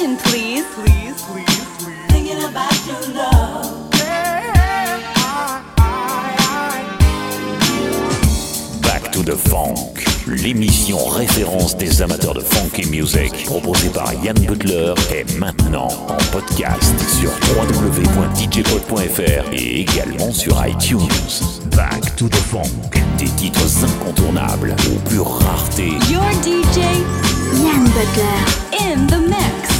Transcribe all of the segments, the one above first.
please. Please, please, please. Back to the Funk, l'émission référence des amateurs de funky music, proposée par Yann Butler, est maintenant en podcast sur www.djpod.fr et également sur iTunes. Back to the Funk, des titres incontournables aux pure rareté. Your DJ, Yann Butler, in the mix.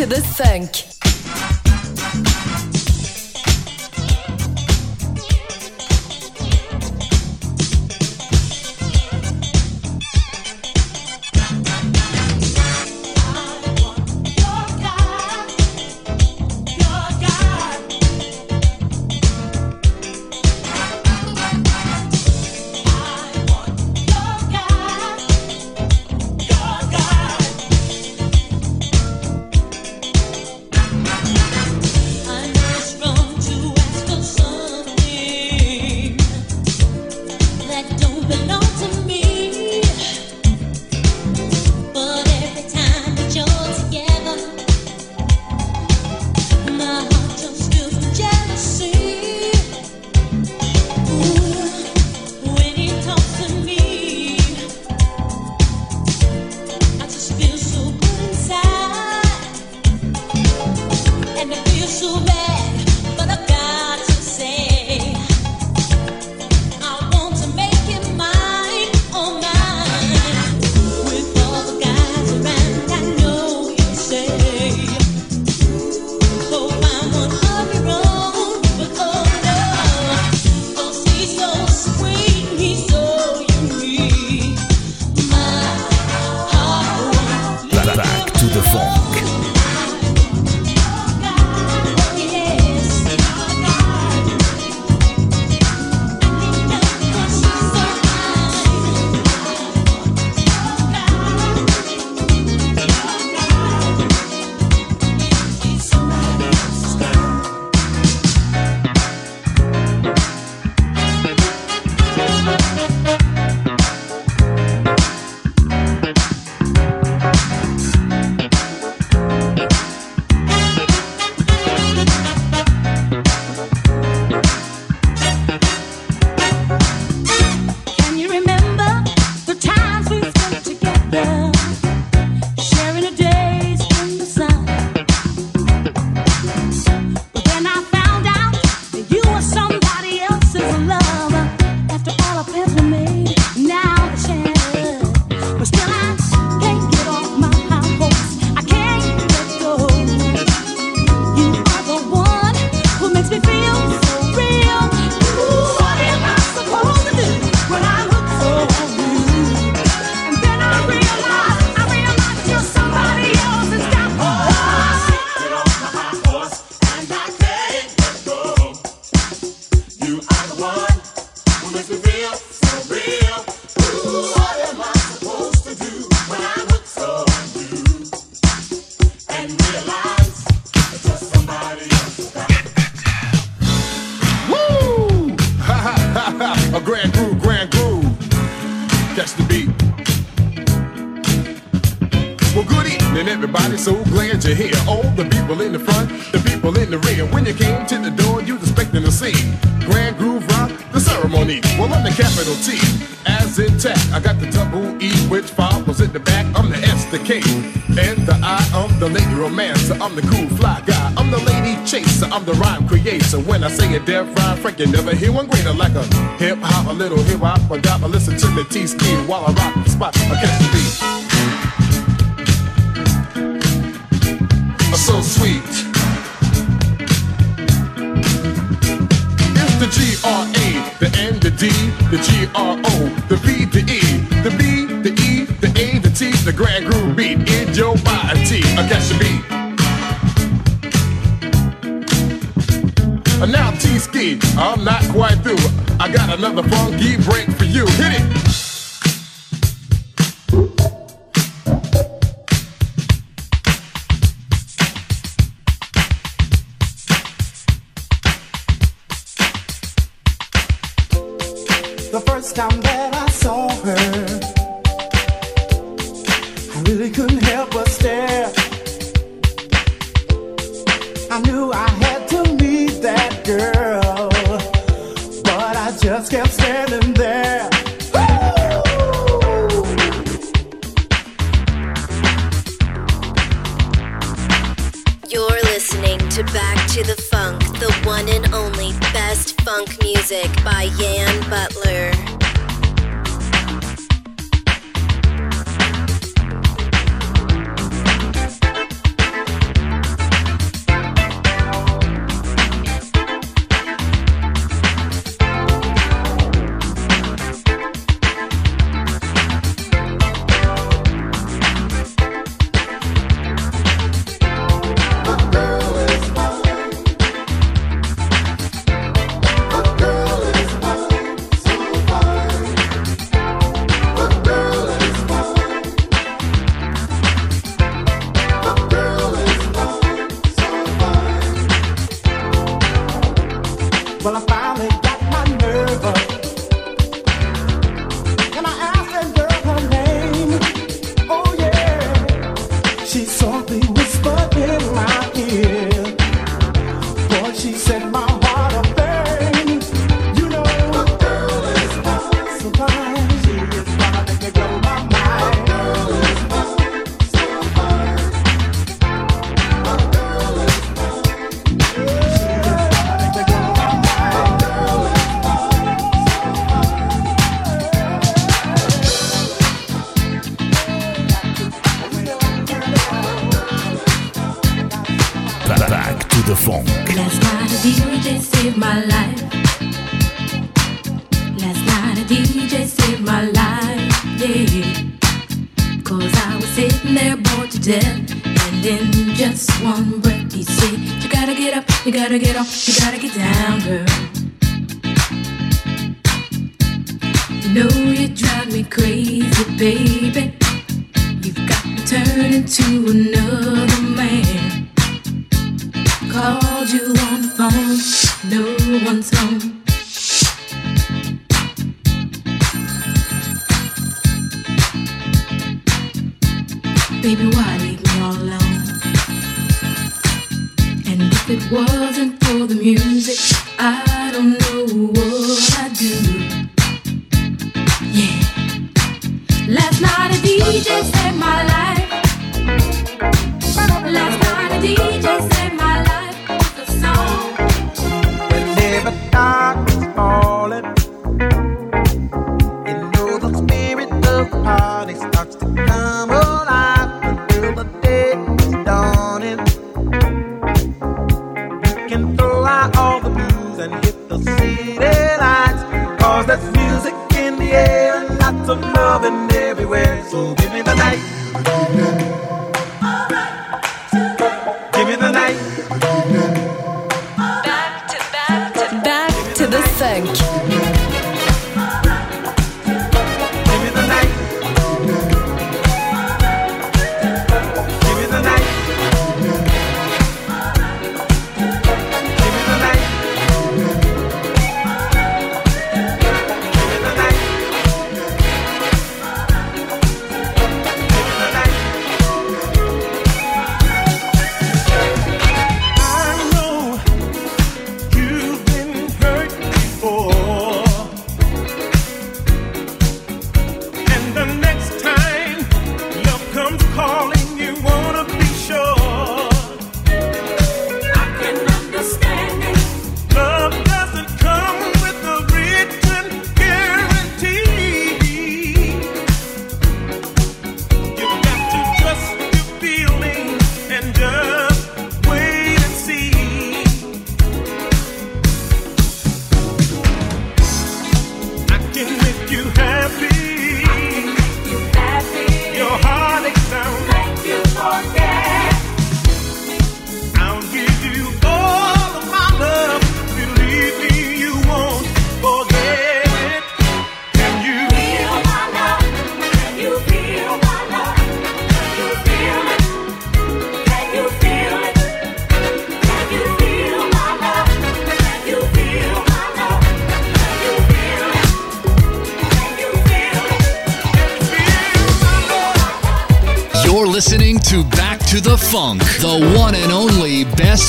to the funk. and I sing a dead rhyme. Frank, you never hear one greater like a hip hop, a little hip hop, a dop. I listen to the T ski while I rock the spot. I catch the beat. So sweet. It's the G R A, the N, the D, the G R O, the B, the E, the B, the E, the A, the T, the grand groove beat in your body. I catch the beat. I'm not quite through. I got another funky break for you. Hit it.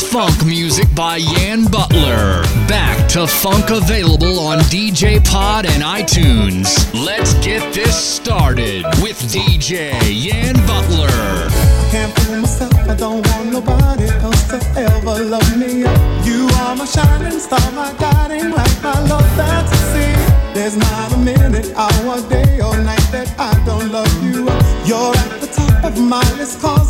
funk music by Yann Butler. Back to funk available on DJ Pod and iTunes. Let's get this started with DJ Yann Butler. I can't fool myself, I don't want nobody else to ever love me. You are my shining star, my guiding light, my love fantasy. There's not a minute, hour, day, or night that I don't love you. You're at the top of my list. Call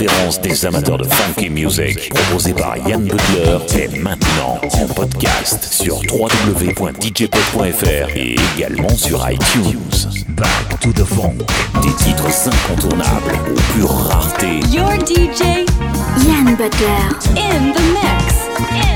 conférence des amateurs de funky music proposée par Yann Butler est maintenant en podcast sur www.djpod.fr et également sur iTunes. Back to the Funk, des titres incontournables aux pures raretés. Your DJ Yann Butler in the mix.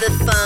the fun.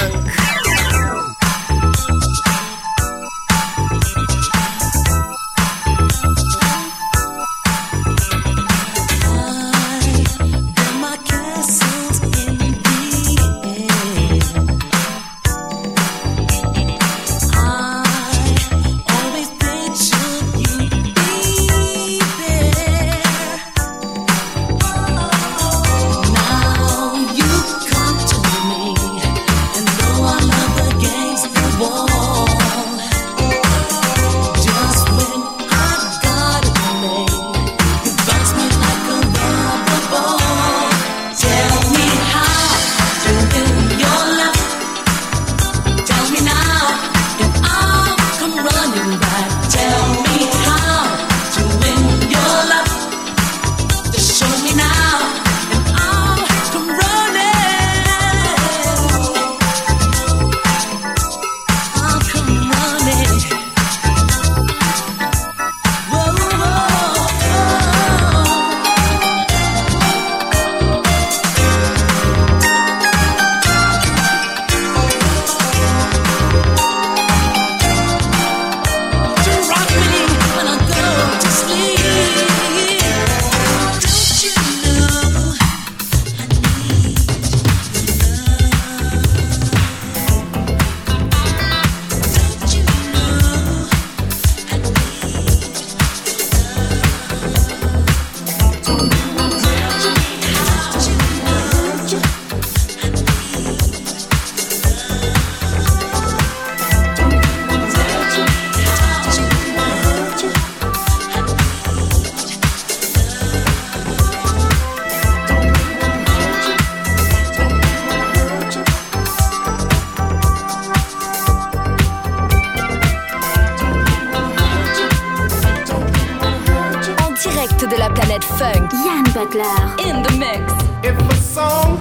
Butler. In the mix. If a song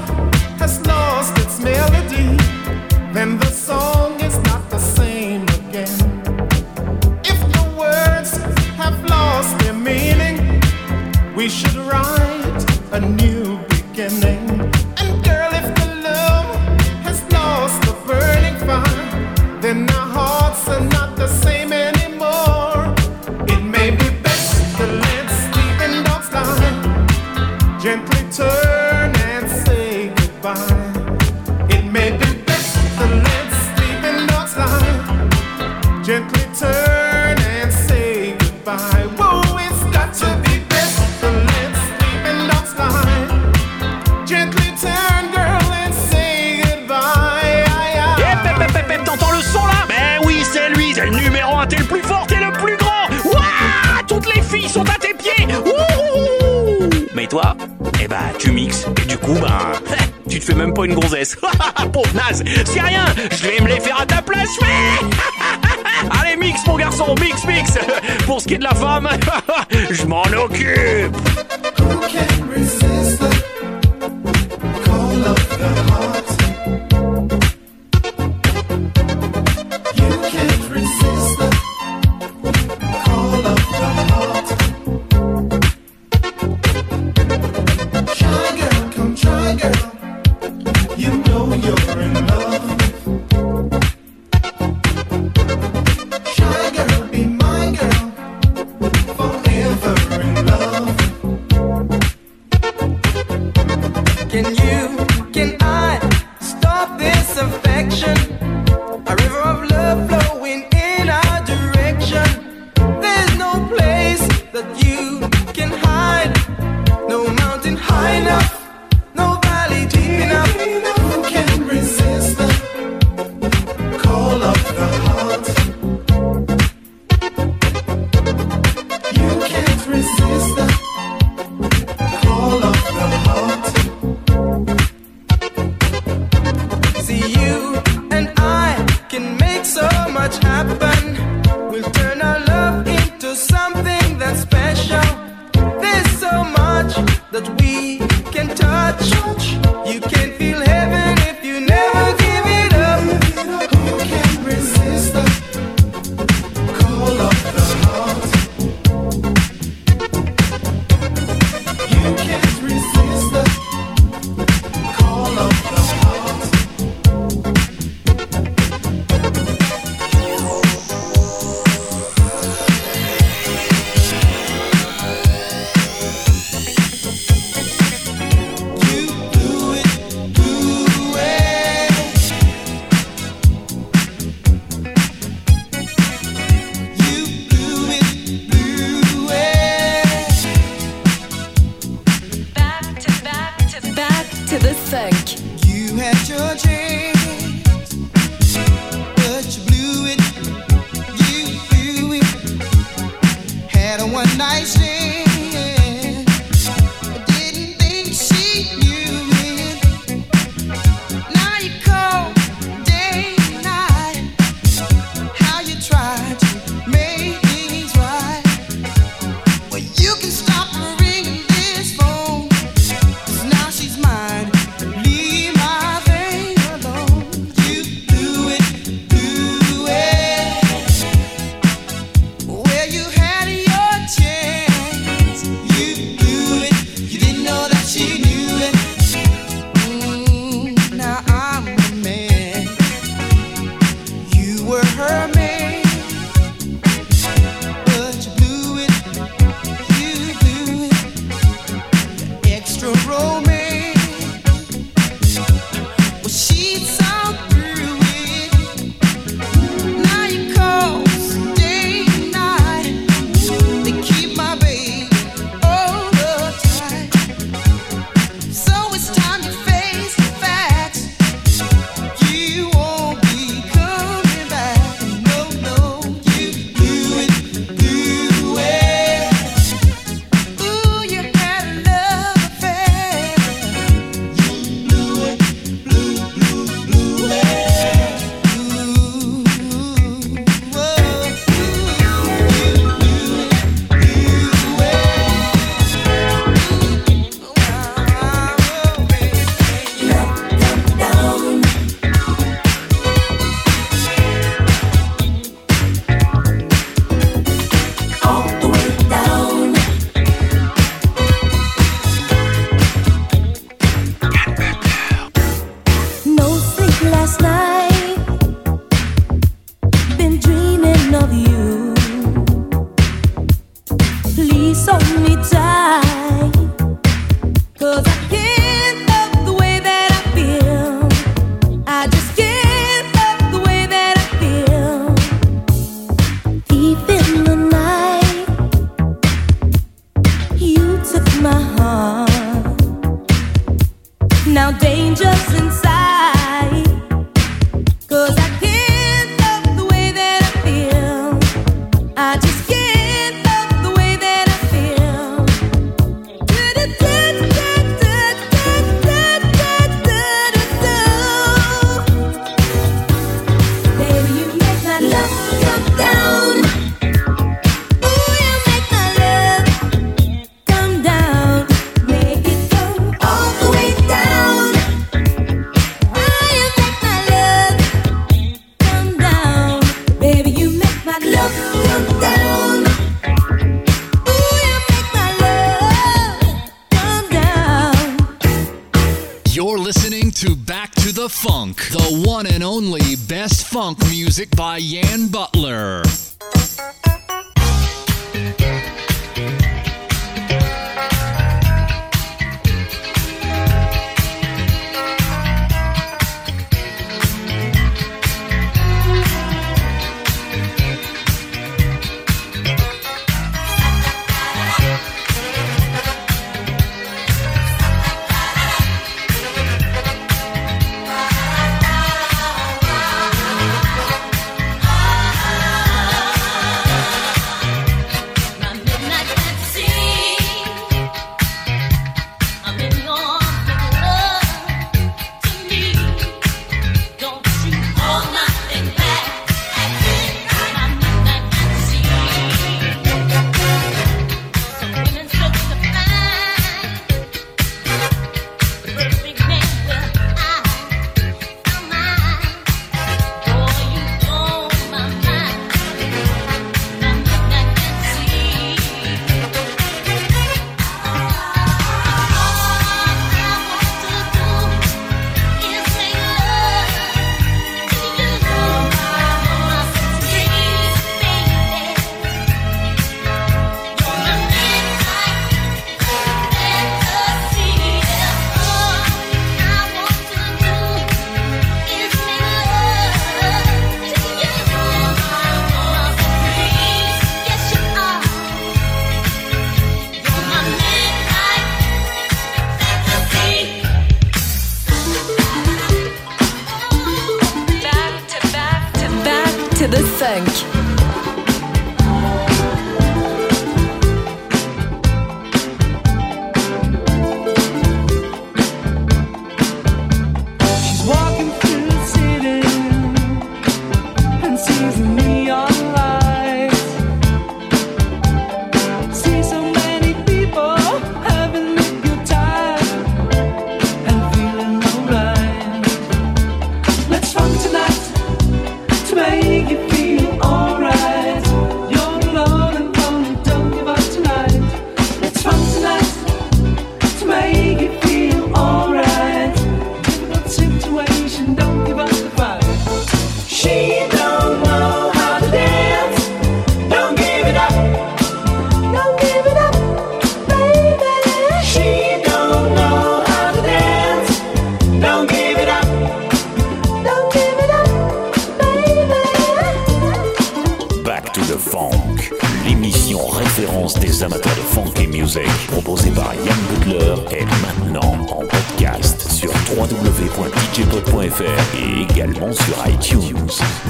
Funk, l'émission référence des amateurs de funk et music, proposée par Yann Butler, est maintenant en podcast sur www.djpod.fr et également sur iTunes.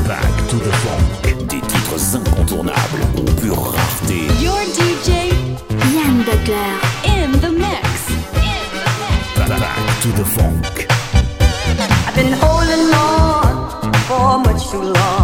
Back to the Funk, des titres incontournables ou pure rareté. Your DJ, Yann Butler, in the mix. In the. Back to the Funk. I've been holding on for much too long.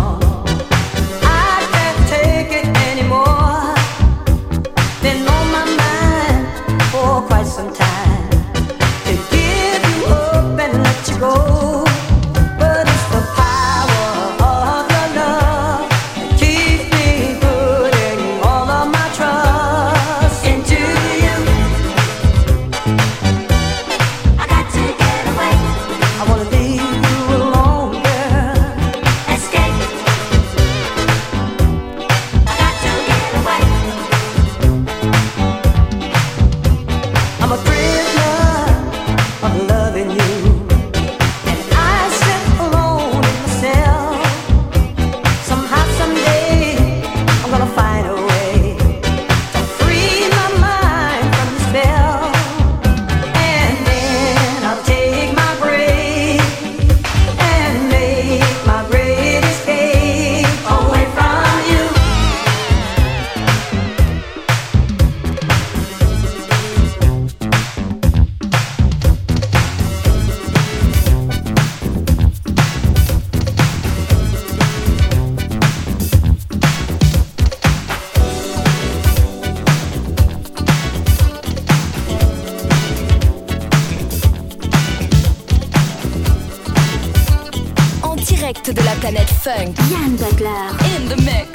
direct de la planète funk. Yann Butler. In the mix.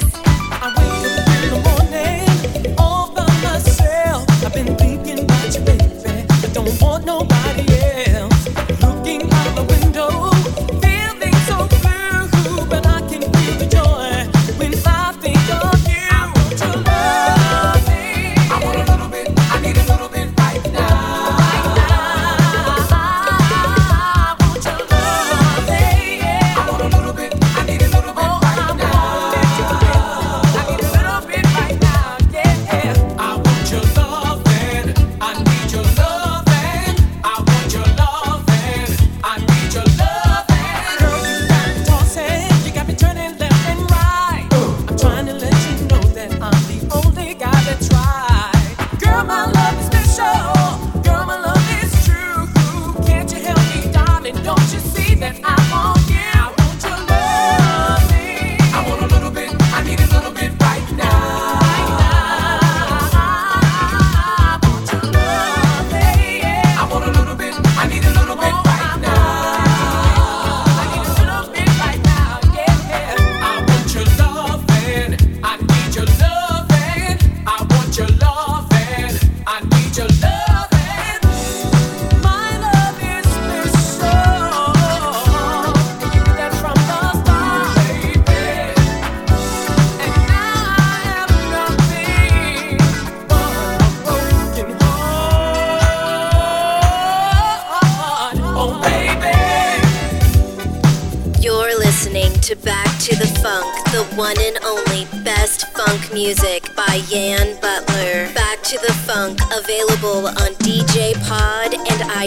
I've been thinking about you, baby. I don't want nobody.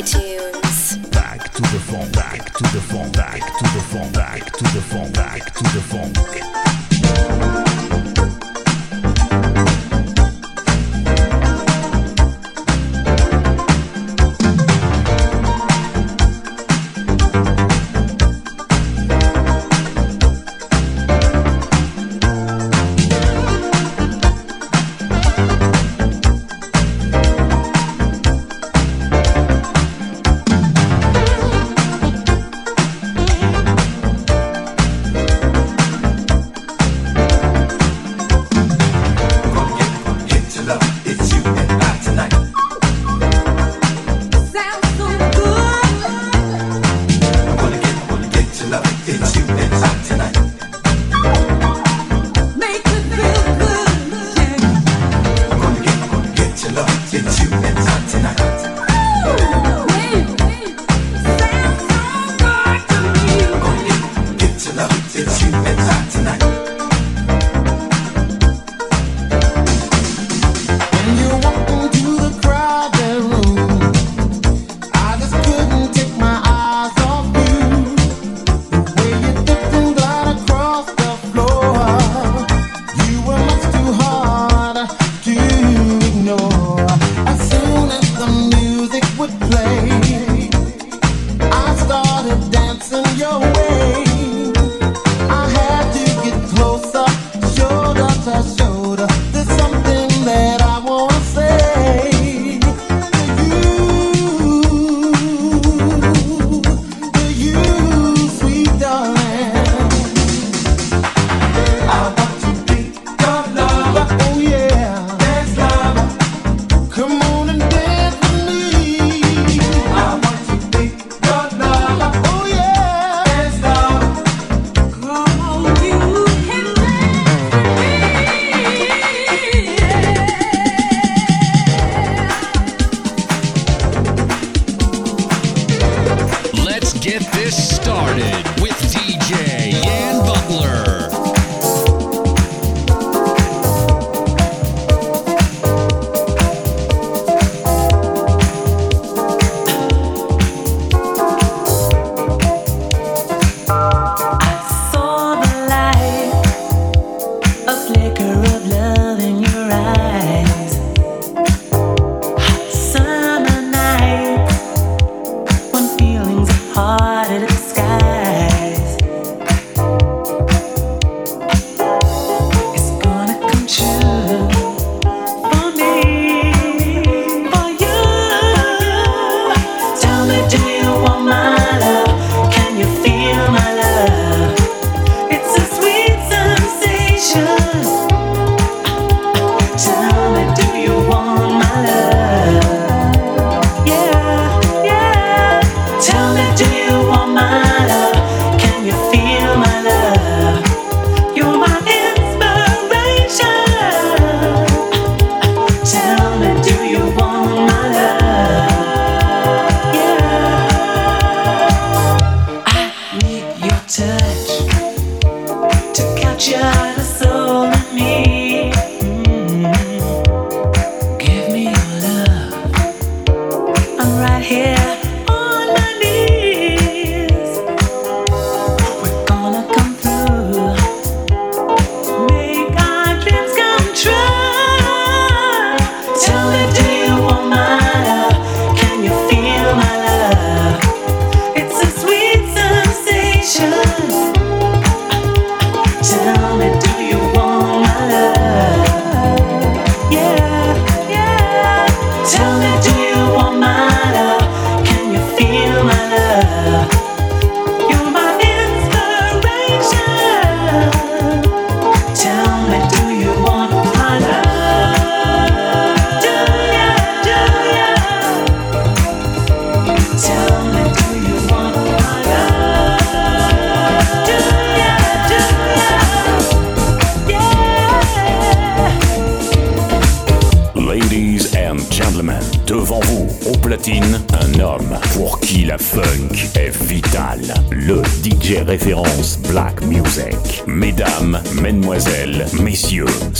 Back to the phone, back to the phone, back to the phone, back to the phone, back to the phone.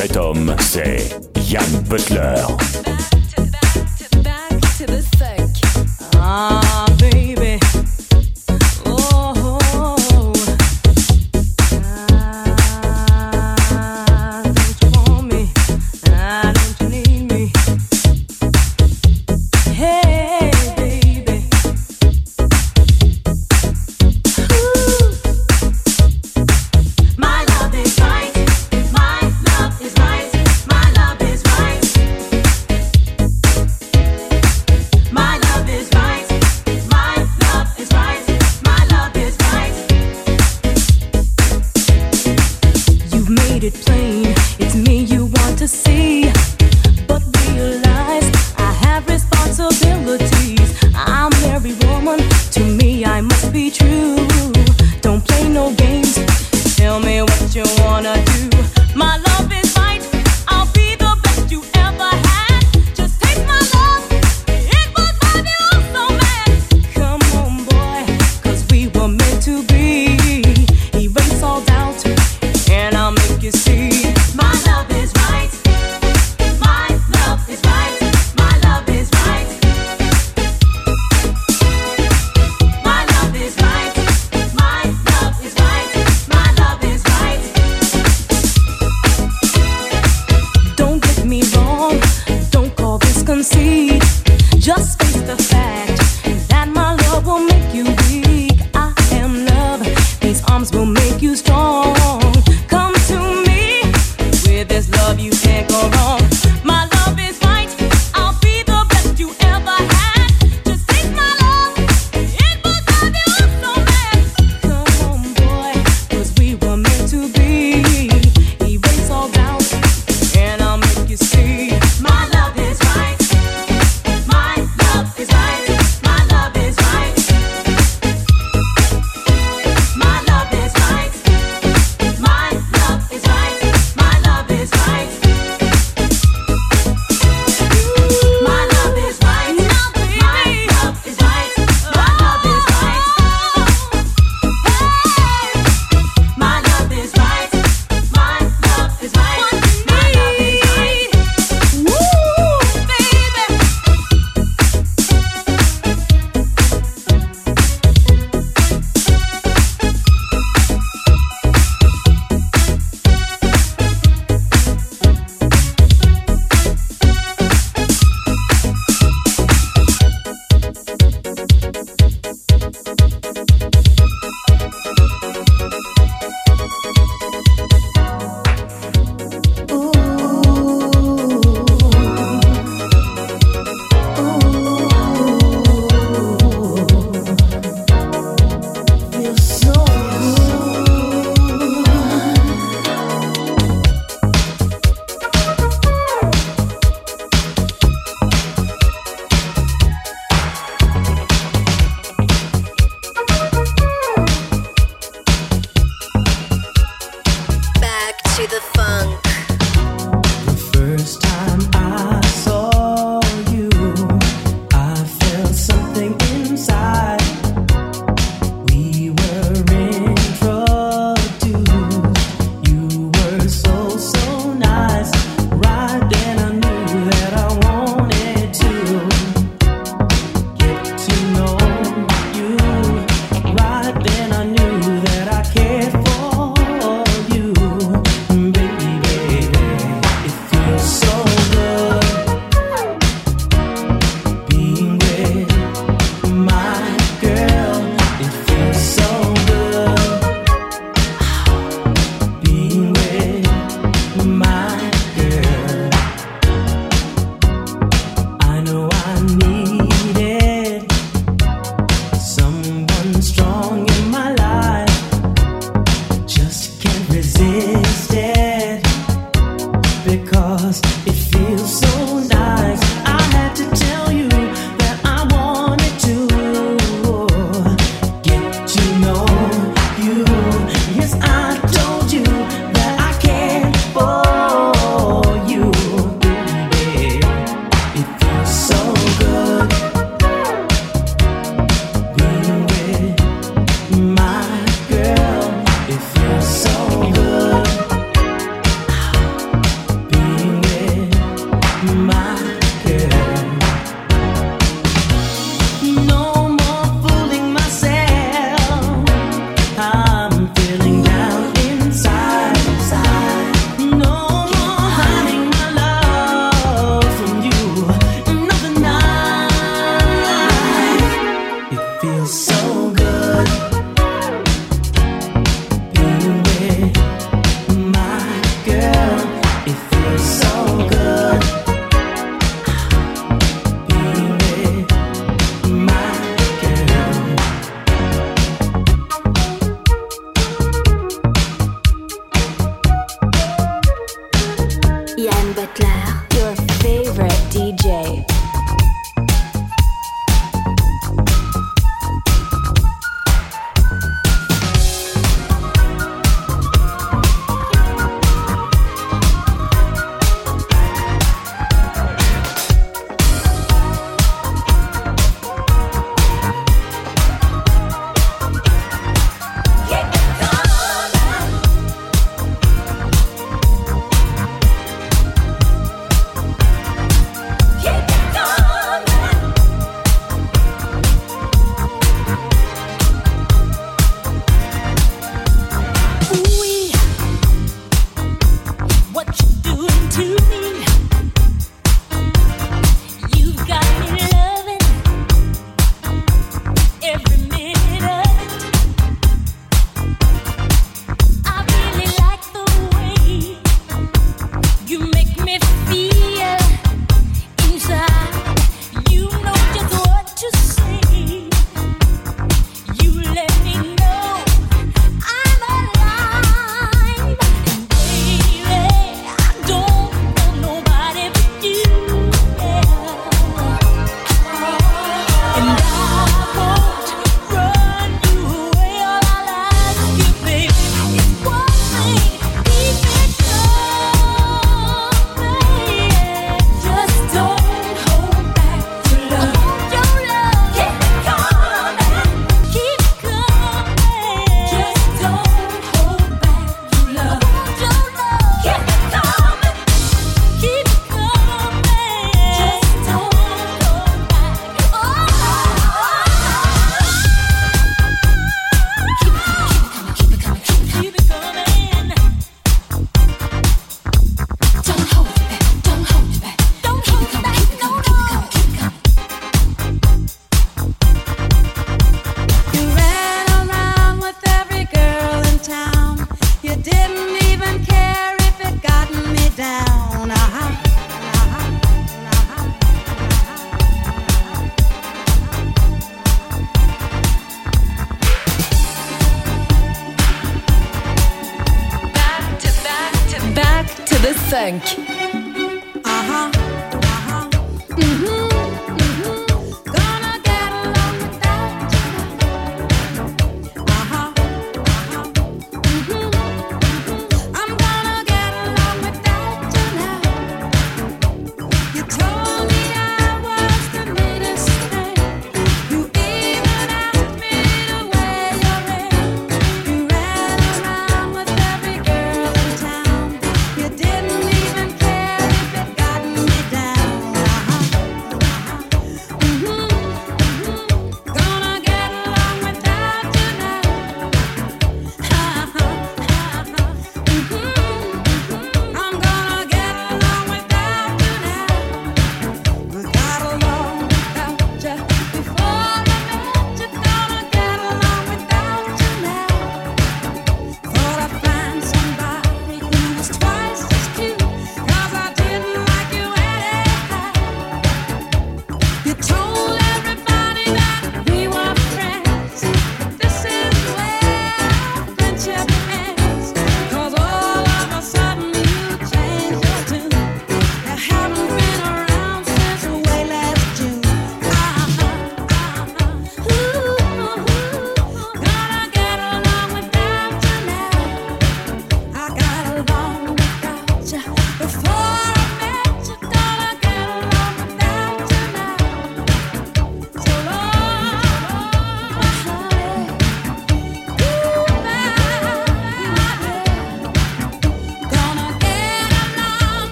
Cet homme, c'est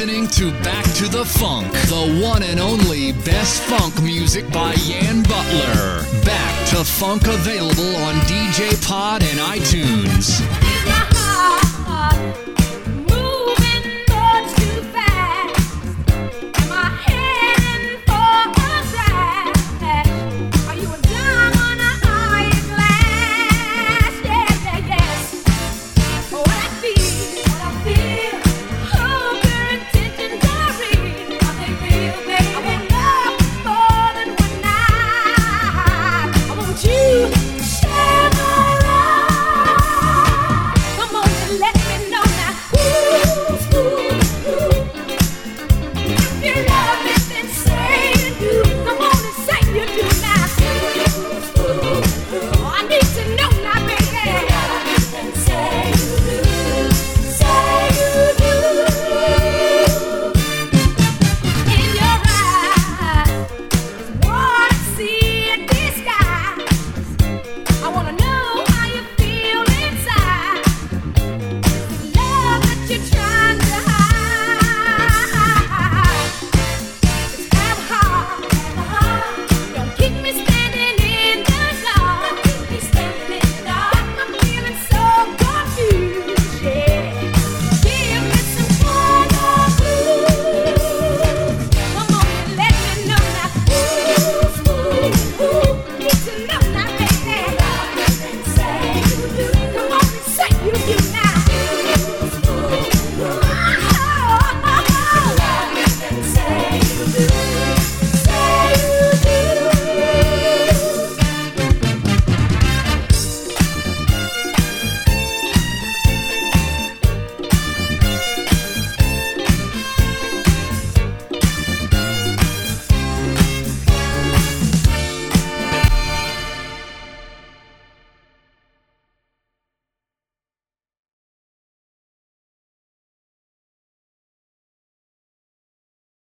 listening to Back to the Funk, the one and only best funk music by Yann Butler. Back to Funk available on DJ Pod and iTunes.